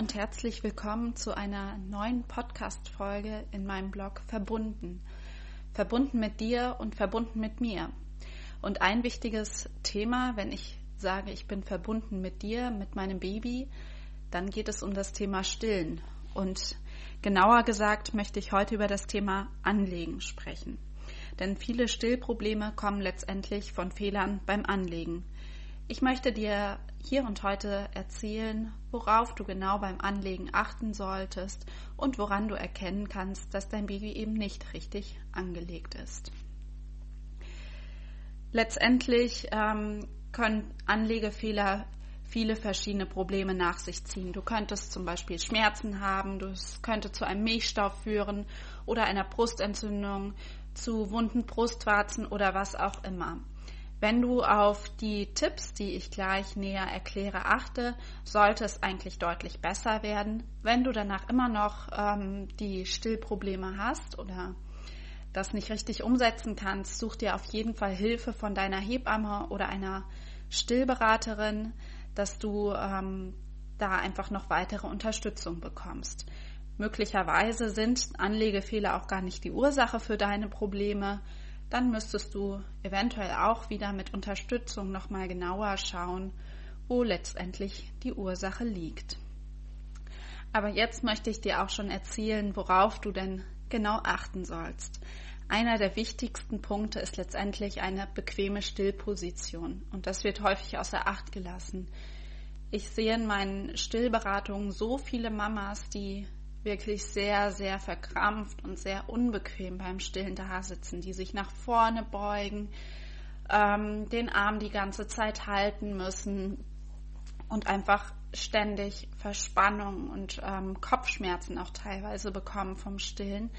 und herzlich willkommen zu einer neuen Podcast-Folge in meinem Blog Verbunden. Verbunden mit dir und verbunden mit mir. Und ein wichtiges Thema, wenn ich sage, ich bin verbunden mit dir, mit meinem Baby, dann geht es um das Thema Stillen. Und genauer gesagt möchte ich heute über das Thema Anlegen sprechen. Denn viele Stillprobleme kommen letztendlich von Fehlern beim Anlegen. Ich möchte dir hier und heute erzählen, worauf du genau beim Anlegen achten solltest und woran du erkennen kannst, dass dein Baby eben nicht richtig angelegt ist. Letztendlich ähm, können Anlegefehler viele verschiedene Probleme nach sich ziehen. Du könntest zum Beispiel Schmerzen haben, das könnte zu einem Milchstau führen oder einer Brustentzündung, zu wunden Brustwarzen oder was auch immer. Wenn du auf die Tipps, die ich gleich näher erkläre, achte, sollte es eigentlich deutlich besser werden. Wenn du danach immer noch ähm, die Stillprobleme hast oder das nicht richtig umsetzen kannst, such dir auf jeden Fall Hilfe von deiner Hebamme oder einer Stillberaterin, dass du ähm, da einfach noch weitere Unterstützung bekommst. Möglicherweise sind Anlegefehler auch gar nicht die Ursache für deine Probleme dann müsstest du eventuell auch wieder mit Unterstützung nochmal genauer schauen, wo letztendlich die Ursache liegt. Aber jetzt möchte ich dir auch schon erzählen, worauf du denn genau achten sollst. Einer der wichtigsten Punkte ist letztendlich eine bequeme Stillposition und das wird häufig außer Acht gelassen. Ich sehe in meinen Stillberatungen so viele Mamas, die wirklich sehr, sehr verkrampft und sehr unbequem beim Stillen da sitzen, die sich nach vorne beugen, ähm, den Arm die ganze Zeit halten müssen und einfach ständig Verspannung und ähm, Kopfschmerzen auch teilweise bekommen vom Stillen,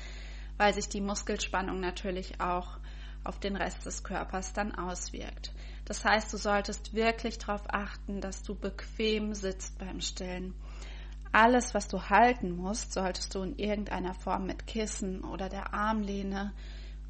weil sich die Muskelspannung natürlich auch auf den Rest des Körpers dann auswirkt. Das heißt, du solltest wirklich darauf achten, dass du bequem sitzt beim Stillen. Alles, was du halten musst, solltest du in irgendeiner Form mit Kissen oder der Armlehne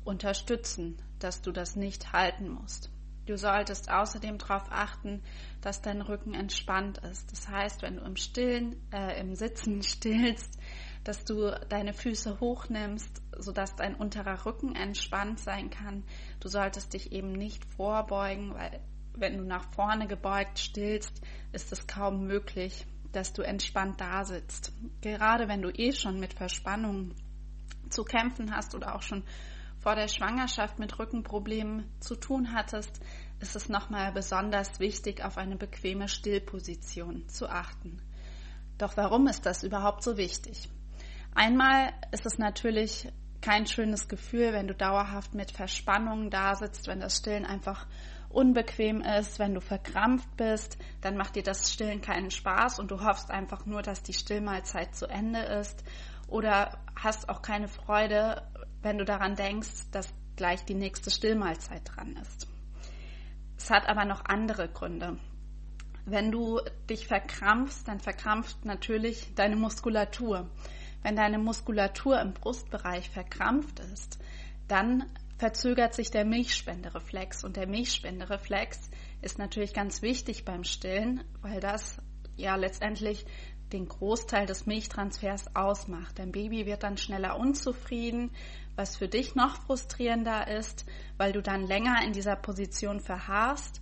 unterstützen, dass du das nicht halten musst. Du solltest außerdem darauf achten, dass dein Rücken entspannt ist. Das heißt, wenn du im Stillen, äh, im Sitzen stillst, dass du deine Füße hochnimmst, sodass dein unterer Rücken entspannt sein kann. Du solltest dich eben nicht vorbeugen, weil wenn du nach vorne gebeugt stillst, ist es kaum möglich, dass du entspannt da sitzt. Gerade wenn du eh schon mit Verspannungen zu kämpfen hast oder auch schon vor der Schwangerschaft mit Rückenproblemen zu tun hattest, ist es nochmal besonders wichtig, auf eine bequeme Stillposition zu achten. Doch warum ist das überhaupt so wichtig? Einmal ist es natürlich kein schönes Gefühl, wenn du dauerhaft mit Verspannungen da sitzt, wenn das Stillen einfach unbequem ist, wenn du verkrampft bist, dann macht dir das Stillen keinen Spaß und du hoffst einfach nur, dass die Stillmahlzeit zu Ende ist oder hast auch keine Freude, wenn du daran denkst, dass gleich die nächste Stillmahlzeit dran ist. Es hat aber noch andere Gründe. Wenn du dich verkrampfst, dann verkrampft natürlich deine Muskulatur. Wenn deine Muskulatur im Brustbereich verkrampft ist, dann verzögert sich der Milchspendereflex. Und der Milchspendereflex ist natürlich ganz wichtig beim Stillen, weil das ja letztendlich den Großteil des Milchtransfers ausmacht. Dein Baby wird dann schneller unzufrieden, was für dich noch frustrierender ist, weil du dann länger in dieser Position verharrst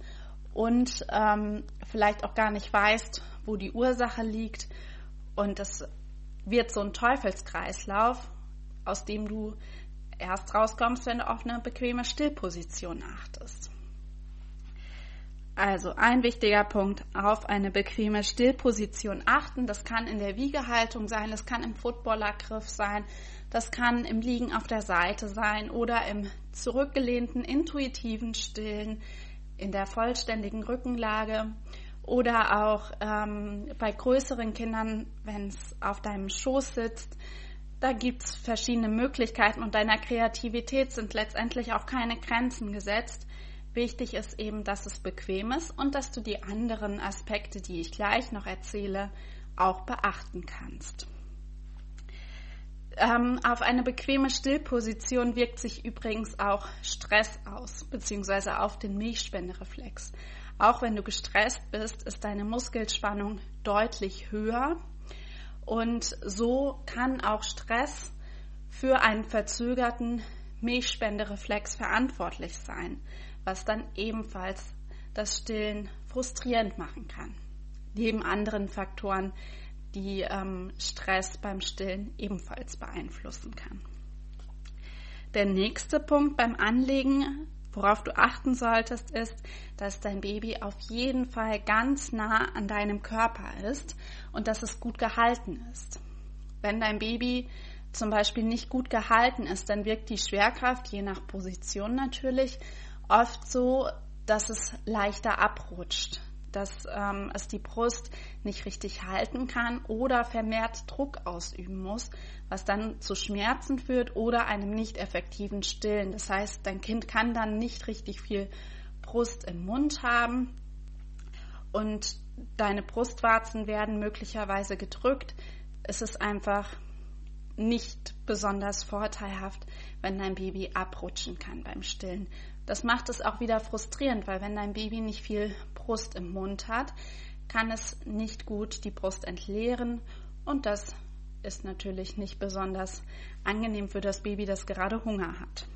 und ähm, vielleicht auch gar nicht weißt, wo die Ursache liegt. Und es wird so ein Teufelskreislauf, aus dem du erst rauskommst, wenn du auf eine bequeme Stillposition achtest. Also ein wichtiger Punkt, auf eine bequeme Stillposition achten. Das kann in der Wiegehaltung sein, das kann im Footballergriff sein, das kann im Liegen auf der Seite sein oder im zurückgelehnten intuitiven Stillen, in der vollständigen Rückenlage oder auch ähm, bei größeren Kindern, wenn es auf deinem Schoß sitzt, da gibt es verschiedene Möglichkeiten und deiner Kreativität sind letztendlich auch keine Grenzen gesetzt. Wichtig ist eben, dass es bequem ist und dass du die anderen Aspekte, die ich gleich noch erzähle, auch beachten kannst. Ähm, auf eine bequeme Stillposition wirkt sich übrigens auch Stress aus, beziehungsweise auf den Milchspendereflex. Auch wenn du gestresst bist, ist deine Muskelspannung deutlich höher Und so kann auch Stress für einen verzögerten Milchspendereflex verantwortlich sein, was dann ebenfalls das Stillen frustrierend machen kann. Neben anderen Faktoren, die ähm, Stress beim Stillen ebenfalls beeinflussen kann. Der nächste Punkt beim Anlegen, worauf du achten solltest, ist, dass dein Baby auf jeden Fall ganz nah an deinem Körper ist und dass es gut gehalten ist. Wenn dein Baby zum Beispiel nicht gut gehalten ist, dann wirkt die Schwerkraft, je nach Position natürlich, oft so, dass es leichter abrutscht dass ähm, es die Brust nicht richtig halten kann oder vermehrt Druck ausüben muss, was dann zu Schmerzen führt oder einem nicht effektiven Stillen. Das heißt, dein Kind kann dann nicht richtig viel Brust im Mund haben und deine Brustwarzen werden möglicherweise gedrückt. Es ist einfach nicht besonders vorteilhaft, wenn dein Baby abrutschen kann beim Stillen. Das macht es auch wieder frustrierend, weil wenn dein Baby nicht viel Brust im Mund hat, kann es nicht gut die Brust entleeren und das ist natürlich nicht besonders angenehm für das Baby, das gerade Hunger hat.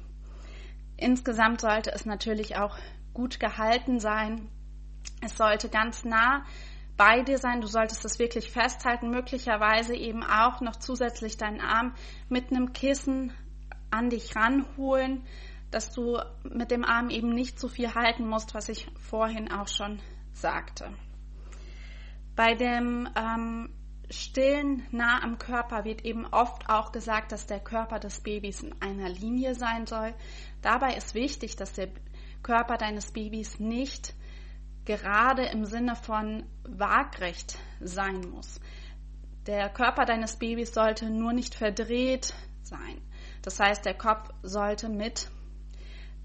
Insgesamt sollte es natürlich auch gut gehalten sein. Es sollte ganz nah bei dir sein. Du solltest es wirklich festhalten, möglicherweise eben auch noch zusätzlich deinen Arm mit einem Kissen an dich ranholen, dass du mit dem Arm eben nicht so viel halten musst, was ich vorhin auch schon sagte. Bei dem ähm, Stillen nah am Körper wird eben oft auch gesagt, dass der Körper des Babys in einer Linie sein soll. Dabei ist wichtig, dass der Körper deines Babys nicht gerade im Sinne von waagrecht sein muss. Der Körper deines Babys sollte nur nicht verdreht sein. Das heißt, der Kopf sollte mit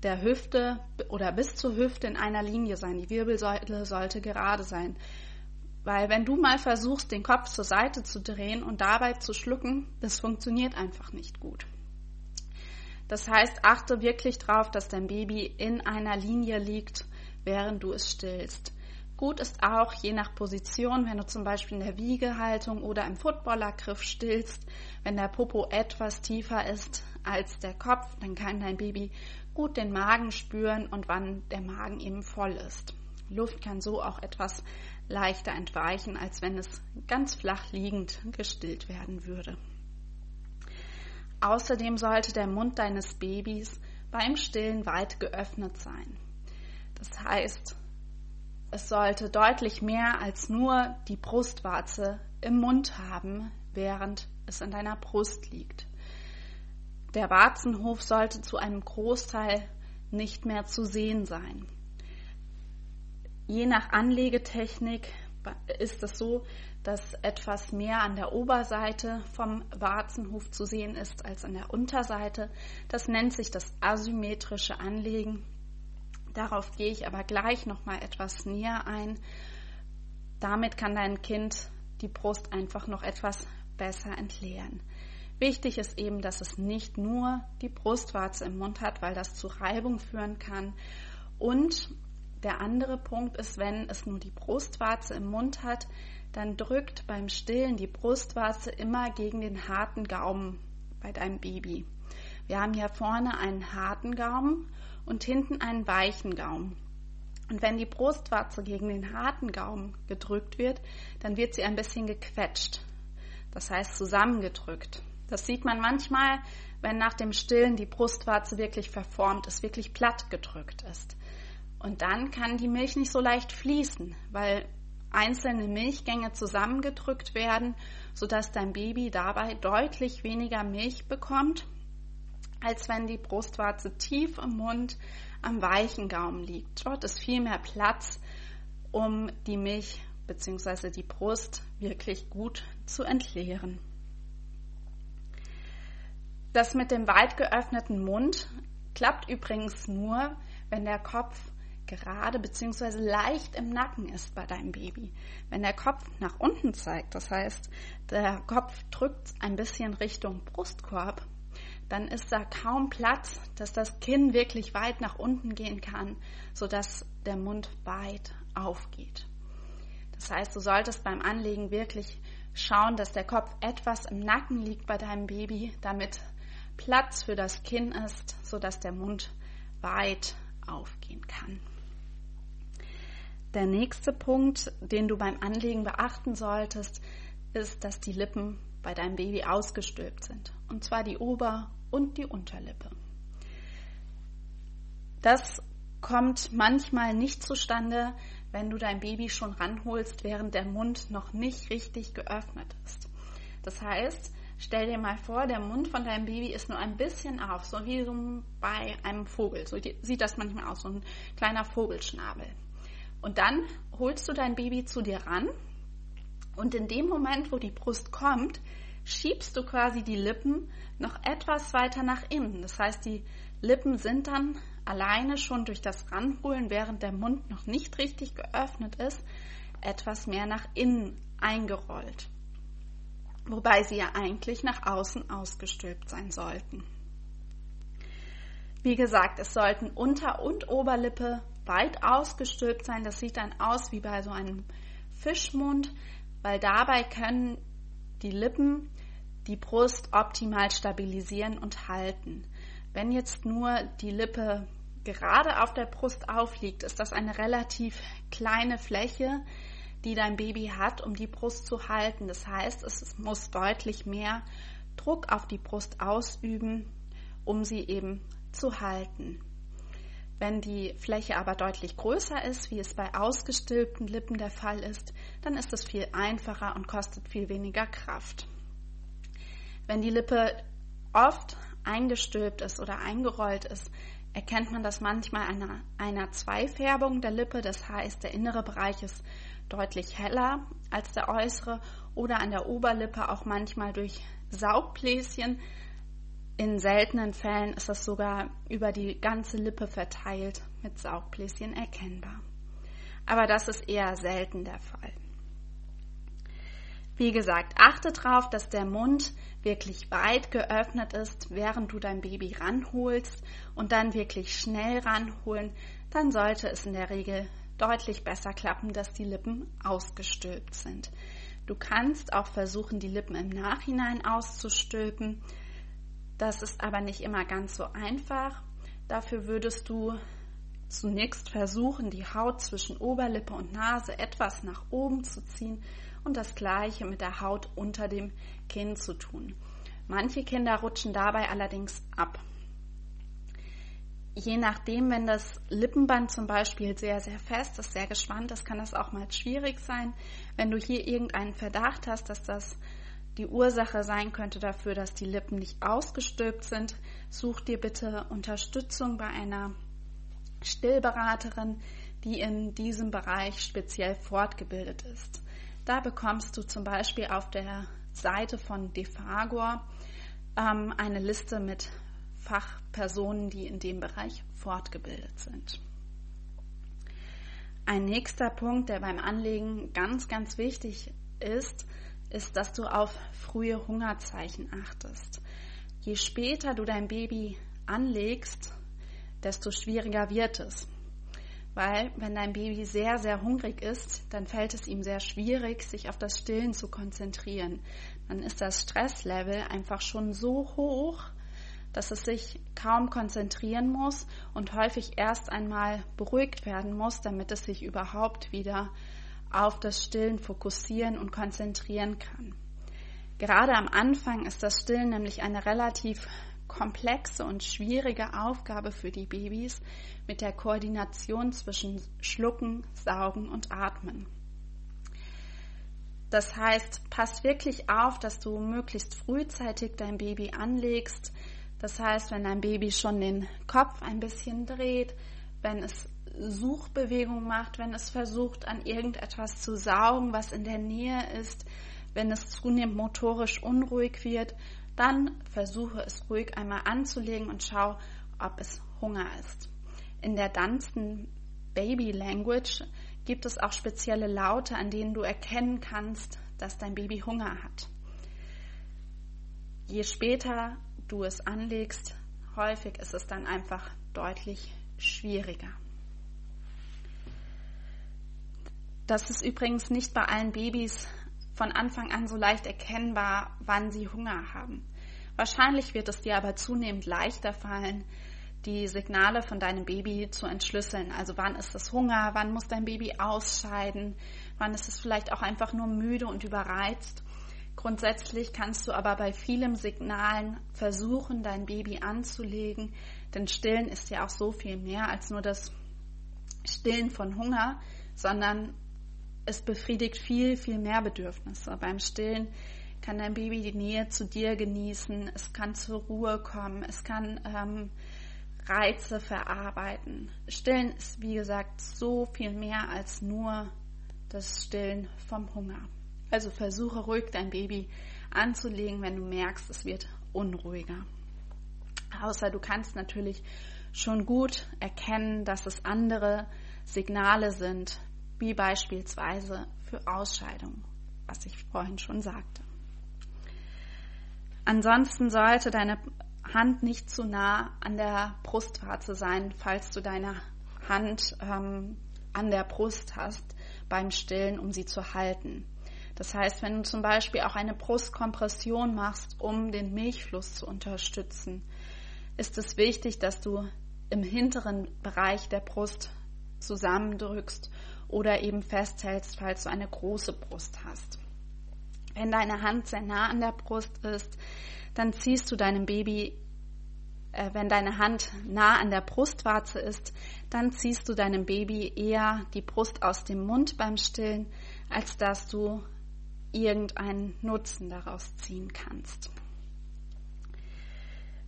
der Hüfte oder bis zur Hüfte in einer Linie sein. Die Wirbelsäule sollte gerade sein. Weil wenn du mal versuchst, den Kopf zur Seite zu drehen und dabei zu schlucken, das funktioniert einfach nicht gut. Das heißt, achte wirklich darauf, dass dein Baby in einer Linie liegt, während du es stillst. Gut ist auch, je nach Position, wenn du zum Beispiel in der Wiegehaltung oder im Footballergriff stillst, wenn der Popo etwas tiefer ist als der Kopf, dann kann dein Baby gut den Magen spüren und wann der Magen eben voll ist. Luft kann so auch etwas leichter entweichen, als wenn es ganz flach liegend gestillt werden würde. Außerdem sollte der Mund deines Babys beim Stillen weit geöffnet sein. Das heißt, es sollte deutlich mehr als nur die Brustwarze im Mund haben, während es in deiner Brust liegt. Der Warzenhof sollte zu einem Großteil nicht mehr zu sehen sein. Je nach Anlegetechnik ist es so, dass etwas mehr an der Oberseite vom Warzenhof zu sehen ist als an der Unterseite. Das nennt sich das asymmetrische Anlegen. Darauf gehe ich aber gleich noch mal etwas näher ein. Damit kann dein Kind die Brust einfach noch etwas besser entleeren. Wichtig ist eben, dass es nicht nur die Brustwarze im Mund hat, weil das zu Reibung führen kann. Und der andere Punkt ist, wenn es nur die Brustwarze im Mund hat, dann drückt beim Stillen die Brustwarze immer gegen den harten Gaumen bei deinem Baby. Wir haben hier vorne einen harten Gaumen und hinten einen weichen Gaumen. Und wenn die Brustwarze gegen den harten Gaumen gedrückt wird, dann wird sie ein bisschen gequetscht. Das heißt zusammengedrückt. Das sieht man manchmal, wenn nach dem Stillen die Brustwarze wirklich verformt ist, wirklich platt gedrückt ist. Und dann kann die Milch nicht so leicht fließen, weil einzelne Milchgänge zusammengedrückt werden, sodass dein Baby dabei deutlich weniger Milch bekommt, als wenn die Brustwarze tief im Mund am weichen Gaumen liegt. Dort ist viel mehr Platz, um die Milch bzw. die Brust wirklich gut zu entleeren. Das mit dem weit geöffneten Mund klappt übrigens nur, wenn der Kopf gerade bzw. leicht im Nacken ist bei deinem Baby. Wenn der Kopf nach unten zeigt, das heißt, der Kopf drückt ein bisschen Richtung Brustkorb, dann ist da kaum Platz, dass das Kinn wirklich weit nach unten gehen kann, sodass der Mund weit aufgeht. Das heißt, du solltest beim Anlegen wirklich schauen, dass der Kopf etwas im Nacken liegt bei deinem Baby, damit Platz für das Kinn ist, sodass der Mund weit aufgehen kann. Der nächste Punkt, den du beim Anlegen beachten solltest, ist, dass die Lippen bei deinem Baby ausgestülpt sind. Und zwar die Ober- und die Unterlippe. Das kommt manchmal nicht zustande, wenn du dein Baby schon ranholst, während der Mund noch nicht richtig geöffnet ist. Das heißt, stell dir mal vor, der Mund von deinem Baby ist nur ein bisschen auf, so wie bei einem Vogel. So sieht das manchmal aus, so ein kleiner Vogelschnabel. Und dann holst du dein Baby zu dir ran und in dem Moment, wo die Brust kommt, schiebst du quasi die Lippen noch etwas weiter nach innen. Das heißt, die Lippen sind dann alleine schon durch das Ranholen, während der Mund noch nicht richtig geöffnet ist, etwas mehr nach innen eingerollt. Wobei sie ja eigentlich nach außen ausgestülpt sein sollten. Wie gesagt, es sollten Unter- und Oberlippe weit ausgestülpt sein. Das sieht dann aus wie bei so einem Fischmund, weil dabei können die Lippen die Brust optimal stabilisieren und halten. Wenn jetzt nur die Lippe gerade auf der Brust aufliegt, ist das eine relativ kleine Fläche, die dein Baby hat, um die Brust zu halten. Das heißt, es muss deutlich mehr Druck auf die Brust ausüben, um sie eben zu halten. Wenn die Fläche aber deutlich größer ist, wie es bei ausgestülpten Lippen der Fall ist, dann ist es viel einfacher und kostet viel weniger Kraft. Wenn die Lippe oft eingestülpt ist oder eingerollt ist, erkennt man das manchmal an einer, einer Zweifärbung der Lippe. Das heißt, der innere Bereich ist deutlich heller als der äußere oder an der Oberlippe auch manchmal durch Saugbläschen. In seltenen Fällen ist das sogar über die ganze Lippe verteilt mit Saugbläschen erkennbar. Aber das ist eher selten der Fall. Wie gesagt, achte darauf, dass der Mund wirklich weit geöffnet ist, während du dein Baby ranholst und dann wirklich schnell ranholen, dann sollte es in der Regel deutlich besser klappen, dass die Lippen ausgestülpt sind. Du kannst auch versuchen, die Lippen im Nachhinein auszustülpen. Das ist aber nicht immer ganz so einfach. Dafür würdest du zunächst versuchen, die Haut zwischen Oberlippe und Nase etwas nach oben zu ziehen und das gleiche mit der Haut unter dem Kinn zu tun. Manche Kinder rutschen dabei allerdings ab. Je nachdem, wenn das Lippenband zum Beispiel sehr, sehr fest ist, sehr gespannt ist, kann das auch mal schwierig sein. Wenn du hier irgendeinen Verdacht hast, dass das die Ursache sein könnte dafür, dass die Lippen nicht ausgestülpt sind, such dir bitte Unterstützung bei einer Stillberaterin, die in diesem Bereich speziell fortgebildet ist. Da bekommst du zum Beispiel auf der Seite von Defagor ähm, eine Liste mit Fachpersonen, die in dem Bereich fortgebildet sind. Ein nächster Punkt, der beim Anlegen ganz, ganz wichtig ist, ist, dass du auf frühe Hungerzeichen achtest. Je später du dein Baby anlegst, desto schwieriger wird es weil wenn dein Baby sehr, sehr hungrig ist, dann fällt es ihm sehr schwierig, sich auf das Stillen zu konzentrieren. Dann ist das Stresslevel einfach schon so hoch, dass es sich kaum konzentrieren muss und häufig erst einmal beruhigt werden muss, damit es sich überhaupt wieder auf das Stillen fokussieren und konzentrieren kann. Gerade am Anfang ist das Stillen nämlich eine relativ komplexe und schwierige Aufgabe für die Babys mit der Koordination zwischen Schlucken, Saugen und Atmen. Das heißt, pass wirklich auf, dass du möglichst frühzeitig dein Baby anlegst. Das heißt, wenn dein Baby schon den Kopf ein bisschen dreht, wenn es Suchbewegung macht, wenn es versucht, an irgendetwas zu saugen, was in der Nähe ist, wenn es zunehmend motorisch unruhig wird, dann versuche es ruhig einmal anzulegen und schau, ob es Hunger ist. In der Dunstan Baby Language gibt es auch spezielle Laute, an denen du erkennen kannst, dass dein Baby Hunger hat. Je später du es anlegst, häufig ist es dann einfach deutlich schwieriger. Das ist übrigens nicht bei allen Babys von Anfang an so leicht erkennbar, wann sie Hunger haben. Wahrscheinlich wird es dir aber zunehmend leichter fallen, die Signale von deinem Baby zu entschlüsseln. Also wann ist es Hunger, wann muss dein Baby ausscheiden, wann ist es vielleicht auch einfach nur müde und überreizt. Grundsätzlich kannst du aber bei vielen Signalen versuchen, dein Baby anzulegen, denn Stillen ist ja auch so viel mehr als nur das Stillen von Hunger, sondern es befriedigt viel, viel mehr Bedürfnisse. Beim Stillen kann dein Baby die Nähe zu dir genießen, es kann zur Ruhe kommen, es kann ähm, Reize verarbeiten. Stillen ist, wie gesagt, so viel mehr als nur das Stillen vom Hunger. Also versuche ruhig dein Baby anzulegen, wenn du merkst, es wird unruhiger. Außer du kannst natürlich schon gut erkennen, dass es andere Signale sind, wie beispielsweise für Ausscheidung, was ich vorhin schon sagte. Ansonsten sollte deine Hand nicht zu nah an der Brustwarze sein, falls du deine Hand ähm, an der Brust hast beim Stillen, um sie zu halten. Das heißt, wenn du zum Beispiel auch eine Brustkompression machst, um den Milchfluss zu unterstützen, ist es wichtig, dass du im hinteren Bereich der Brust zusammendrückst oder eben festhältst, falls du eine große Brust hast. Wenn deine Hand sehr nah an der Brust ist, dann ziehst du deinem Baby, äh, wenn deine Hand nah an der Brustwarze ist, dann ziehst du deinem Baby eher die Brust aus dem Mund beim Stillen, als dass du irgendeinen Nutzen daraus ziehen kannst.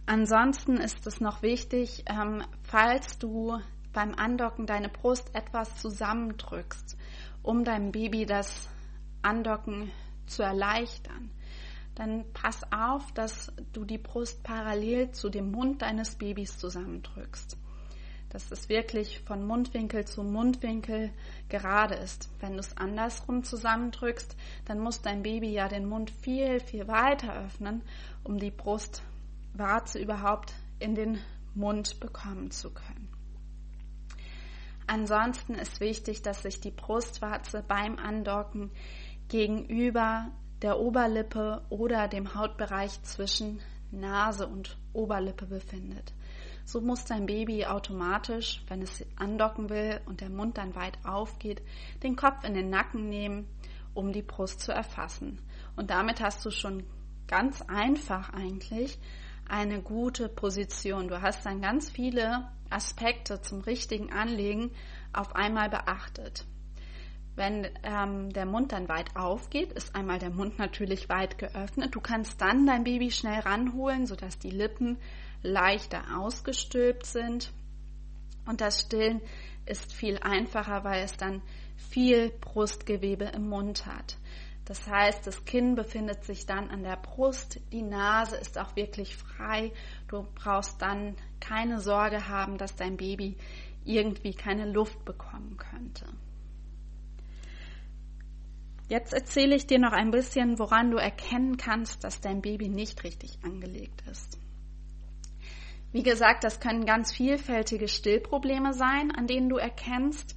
Ansonsten ist es noch wichtig, ähm, falls du beim Andocken deine Brust etwas zusammendrückst, um deinem Baby das Andocken zu erleichtern, dann pass auf, dass du die Brust parallel zu dem Mund deines Babys zusammendrückst. Dass es wirklich von Mundwinkel zu Mundwinkel gerade ist. Wenn du es andersrum zusammendrückst, dann muss dein Baby ja den Mund viel, viel weiter öffnen, um die Brustwarze überhaupt in den Mund bekommen zu können. Ansonsten ist wichtig, dass sich die Brustwarze beim Andocken gegenüber der Oberlippe oder dem Hautbereich zwischen Nase und Oberlippe befindet. So muss dein Baby automatisch, wenn es andocken will und der Mund dann weit aufgeht, den Kopf in den Nacken nehmen, um die Brust zu erfassen. Und damit hast du schon ganz einfach eigentlich eine gute Position. Du hast dann ganz viele Aspekte zum richtigen Anlegen auf einmal beachtet. Wenn ähm, der Mund dann weit aufgeht, ist einmal der Mund natürlich weit geöffnet. Du kannst dann dein Baby schnell ranholen, sodass die Lippen leichter ausgestülpt sind. Und das Stillen ist viel einfacher, weil es dann viel Brustgewebe im Mund hat. Das heißt, das Kinn befindet sich dann an der Brust, die Nase ist auch wirklich frei. Du brauchst dann keine Sorge haben, dass dein Baby irgendwie keine Luft bekommen könnte. Jetzt erzähle ich dir noch ein bisschen, woran du erkennen kannst, dass dein Baby nicht richtig angelegt ist. Wie gesagt, das können ganz vielfältige Stillprobleme sein, an denen du erkennst,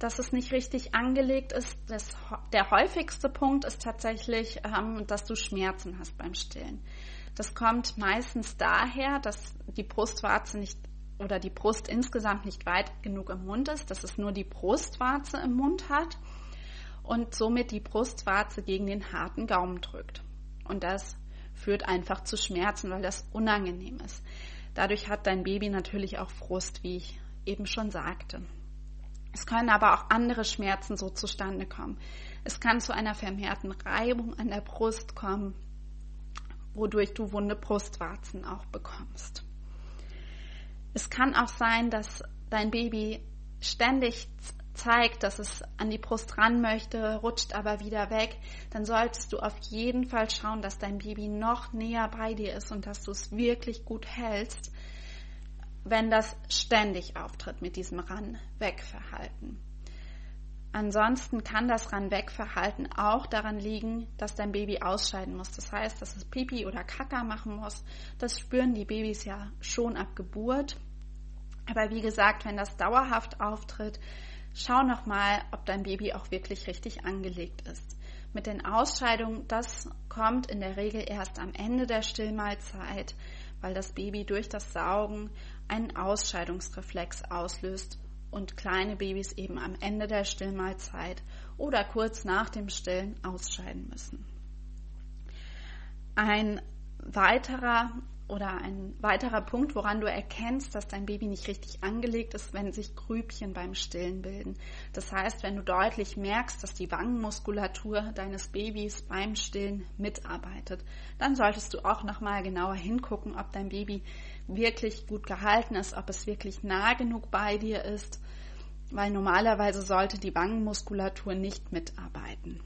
dass es nicht richtig angelegt ist. Das, der häufigste Punkt ist tatsächlich, ähm, dass du Schmerzen hast beim Stillen. Das kommt meistens daher, dass die Brustwarze nicht oder die Brust insgesamt nicht weit genug im Mund ist, dass es nur die Brustwarze im Mund hat und somit die Brustwarze gegen den harten Gaumen drückt. Und das führt einfach zu Schmerzen, weil das unangenehm ist. Dadurch hat dein Baby natürlich auch Frust, wie ich eben schon sagte. Es können aber auch andere Schmerzen so zustande kommen. Es kann zu einer vermehrten Reibung an der Brust kommen, wodurch du wunde Brustwarzen auch bekommst. Es kann auch sein, dass dein Baby ständig zeigt, dass es an die Brust ran möchte, rutscht aber wieder weg, dann solltest du auf jeden Fall schauen, dass dein Baby noch näher bei dir ist und dass du es wirklich gut hältst, wenn das ständig auftritt mit diesem Ran-Weg-Verhalten. Ansonsten kann das Ran-Weg-Verhalten auch daran liegen, dass dein Baby ausscheiden muss. Das heißt, dass es Pipi oder Kaka machen muss. Das spüren die Babys ja schon ab Geburt. Aber wie gesagt, wenn das dauerhaft auftritt, schau nochmal, ob dein Baby auch wirklich richtig angelegt ist. Mit den Ausscheidungen, das kommt in der Regel erst am Ende der Stillmahlzeit, weil das Baby durch das Saugen einen Ausscheidungsreflex auslöst und kleine Babys eben am Ende der Stillmahlzeit oder kurz nach dem Stillen ausscheiden müssen. Ein weiterer oder ein weiterer Punkt, woran du erkennst, dass dein Baby nicht richtig angelegt ist, wenn sich Grübchen beim Stillen bilden. Das heißt, wenn du deutlich merkst, dass die Wangenmuskulatur deines Babys beim Stillen mitarbeitet, dann solltest du auch nochmal genauer hingucken, ob dein Baby wirklich gut gehalten ist, ob es wirklich nah genug bei dir ist, weil normalerweise sollte die Wangenmuskulatur nicht mitarbeiten.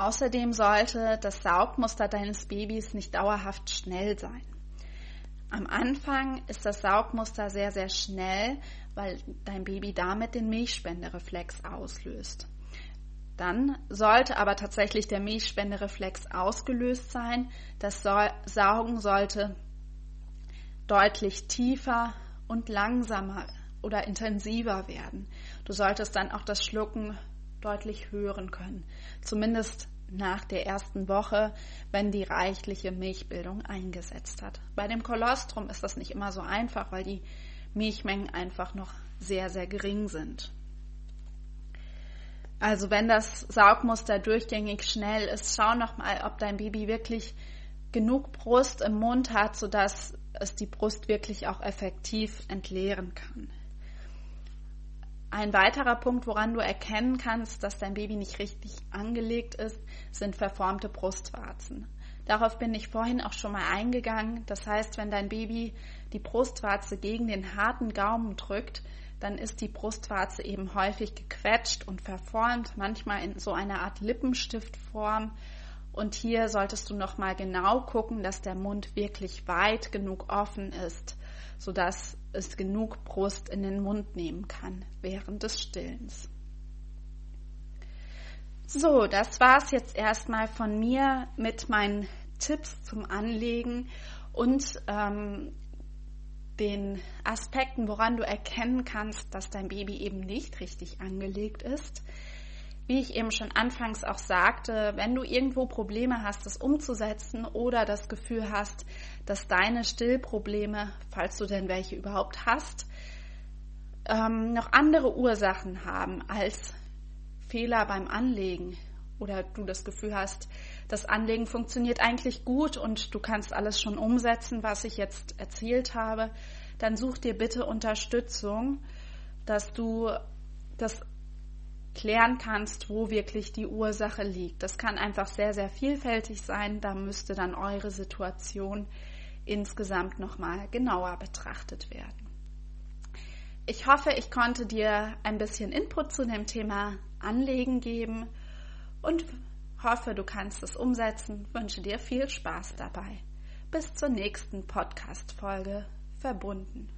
Außerdem sollte das Saugmuster deines Babys nicht dauerhaft schnell sein. Am Anfang ist das Saugmuster sehr, sehr schnell, weil dein Baby damit den Milchspendereflex auslöst. Dann sollte aber tatsächlich der Milchspendereflex ausgelöst sein. Das Saugen sollte deutlich tiefer und langsamer oder intensiver werden. Du solltest dann auch das Schlucken deutlich hören können. Zumindest nach der ersten Woche, wenn die reichliche Milchbildung eingesetzt hat. Bei dem Kolostrum ist das nicht immer so einfach, weil die Milchmengen einfach noch sehr, sehr gering sind. Also wenn das Saugmuster durchgängig schnell ist, schau noch mal, ob dein Baby wirklich genug Brust im Mund hat, sodass es die Brust wirklich auch effektiv entleeren kann. Ein weiterer Punkt, woran du erkennen kannst, dass dein Baby nicht richtig angelegt ist, sind verformte Brustwarzen. Darauf bin ich vorhin auch schon mal eingegangen. Das heißt, wenn dein Baby die Brustwarze gegen den harten Gaumen drückt, dann ist die Brustwarze eben häufig gequetscht und verformt, manchmal in so einer Art Lippenstiftform. Und hier solltest du nochmal genau gucken, dass der Mund wirklich weit genug offen ist, sodass es genug Brust in den Mund nehmen kann während des Stillens. So, das war's jetzt erstmal von mir mit meinen Tipps zum Anlegen und ähm, den Aspekten, woran du erkennen kannst, dass dein Baby eben nicht richtig angelegt ist. Wie ich eben schon anfangs auch sagte, wenn du irgendwo Probleme hast, das umzusetzen oder das Gefühl hast, dass deine Stillprobleme, falls du denn welche überhaupt hast, ähm, noch andere Ursachen haben als Fehler beim Anlegen oder du das Gefühl hast, das Anlegen funktioniert eigentlich gut und du kannst alles schon umsetzen, was ich jetzt erzählt habe, dann such dir bitte Unterstützung, dass du das klären kannst, wo wirklich die Ursache liegt. Das kann einfach sehr, sehr vielfältig sein. Da müsste dann eure Situation insgesamt nochmal genauer betrachtet werden. Ich hoffe, ich konnte dir ein bisschen Input zu dem Thema Anlegen geben und hoffe, du kannst es umsetzen. Wünsche dir viel Spaß dabei. Bis zur nächsten Podcast-Folge verbunden.